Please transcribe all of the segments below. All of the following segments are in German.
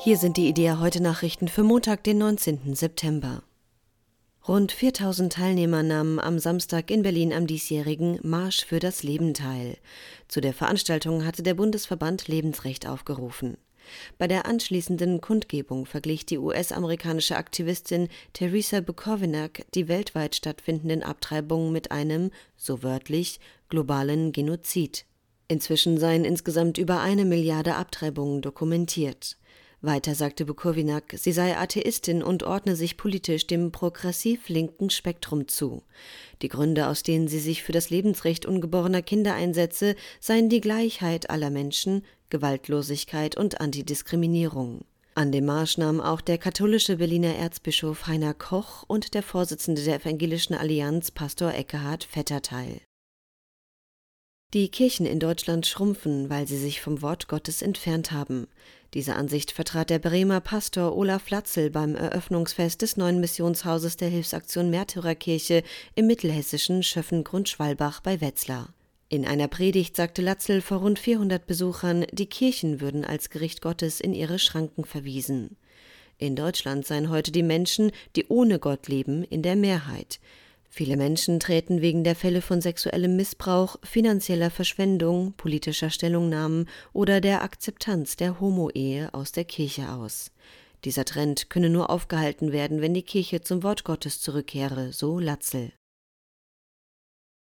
Hier sind die Idea heute Nachrichten für Montag, den 19. September. Rund 4000 Teilnehmer nahmen am Samstag in Berlin am diesjährigen Marsch für das Leben teil. Zu der Veranstaltung hatte der Bundesverband Lebensrecht aufgerufen. Bei der anschließenden Kundgebung verglich die US-amerikanische Aktivistin Teresa Bukowinak die weltweit stattfindenden Abtreibungen mit einem, so wörtlich, globalen Genozid. Inzwischen seien insgesamt über eine Milliarde Abtreibungen dokumentiert. Weiter sagte Bukowinak, sie sei Atheistin und ordne sich politisch dem progressiv-linken Spektrum zu. Die Gründe, aus denen sie sich für das Lebensrecht ungeborener Kinder einsetze, seien die Gleichheit aller Menschen, Gewaltlosigkeit und Antidiskriminierung. An dem Marsch nahmen auch der katholische Berliner Erzbischof Heiner Koch und der Vorsitzende der Evangelischen Allianz Pastor Eckehard Vetter teil. Die Kirchen in Deutschland schrumpfen, weil sie sich vom Wort Gottes entfernt haben. Diese Ansicht vertrat der Bremer Pastor Olaf Latzel beim Eröffnungsfest des neuen Missionshauses der Hilfsaktion Märtyrerkirche im mittelhessischen Schöffen-Grundschwalbach bei Wetzlar. In einer Predigt sagte Latzel vor rund 400 Besuchern, die Kirchen würden als Gericht Gottes in ihre Schranken verwiesen. In Deutschland seien heute die Menschen, die ohne Gott leben, in der Mehrheit. Viele Menschen treten wegen der Fälle von sexuellem Missbrauch, finanzieller Verschwendung, politischer Stellungnahmen oder der Akzeptanz der Homo-Ehe aus der Kirche aus. Dieser Trend könne nur aufgehalten werden, wenn die Kirche zum Wort Gottes zurückkehre, so Latzel.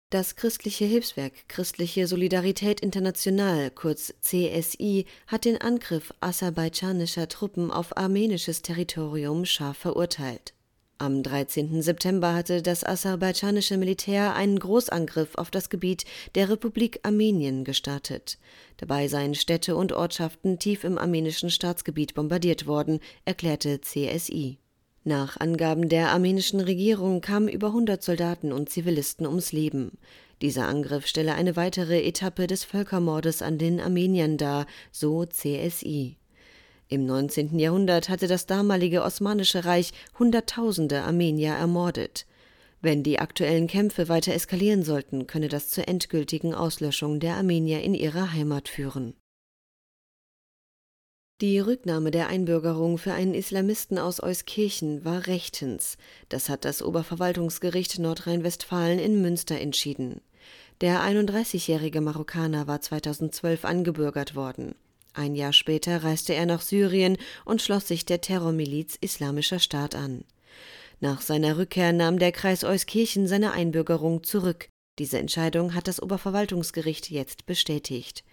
Das christliche Hilfswerk Christliche Solidarität International, kurz CSI, hat den Angriff aserbaidschanischer Truppen auf armenisches Territorium scharf verurteilt. Am 13. September hatte das aserbaidschanische Militär einen Großangriff auf das Gebiet der Republik Armenien gestartet. Dabei seien Städte und Ortschaften tief im armenischen Staatsgebiet bombardiert worden, erklärte CSI. Nach Angaben der armenischen Regierung kamen über 100 Soldaten und Zivilisten ums Leben. Dieser Angriff stelle eine weitere Etappe des Völkermordes an den Armeniern dar, so CSI. Im 19. Jahrhundert hatte das damalige Osmanische Reich Hunderttausende Armenier ermordet. Wenn die aktuellen Kämpfe weiter eskalieren sollten, könne das zur endgültigen Auslöschung der Armenier in ihrer Heimat führen. Die Rücknahme der Einbürgerung für einen Islamisten aus Euskirchen war rechtens. Das hat das Oberverwaltungsgericht Nordrhein-Westfalen in Münster entschieden. Der 31-jährige Marokkaner war 2012 angebürgert worden. Ein Jahr später reiste er nach Syrien und schloss sich der Terrormiliz Islamischer Staat an. Nach seiner Rückkehr nahm der Kreis Euskirchen seine Einbürgerung zurück. Diese Entscheidung hat das Oberverwaltungsgericht jetzt bestätigt.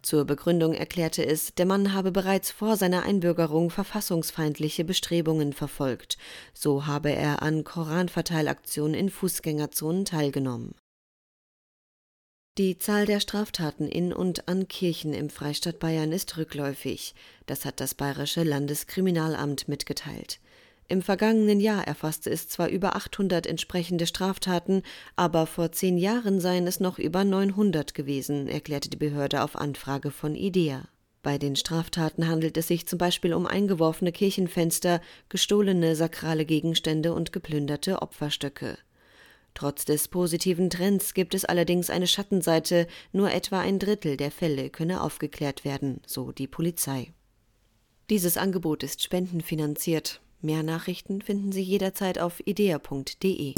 Zur Begründung erklärte es, der Mann habe bereits vor seiner Einbürgerung verfassungsfeindliche Bestrebungen verfolgt. So habe er an Koranverteilaktionen in Fußgängerzonen teilgenommen. Die Zahl der Straftaten in und an Kirchen im Freistaat Bayern ist rückläufig. Das hat das Bayerische Landeskriminalamt mitgeteilt. Im vergangenen Jahr erfasste es zwar über 800 entsprechende Straftaten, aber vor zehn Jahren seien es noch über 900 gewesen, erklärte die Behörde auf Anfrage von IDEA. Bei den Straftaten handelt es sich zum Beispiel um eingeworfene Kirchenfenster, gestohlene sakrale Gegenstände und geplünderte Opferstöcke. Trotz des positiven Trends gibt es allerdings eine Schattenseite, nur etwa ein Drittel der Fälle könne aufgeklärt werden, so die Polizei. Dieses Angebot ist spendenfinanziert. Mehr Nachrichten finden Sie jederzeit auf idea.de.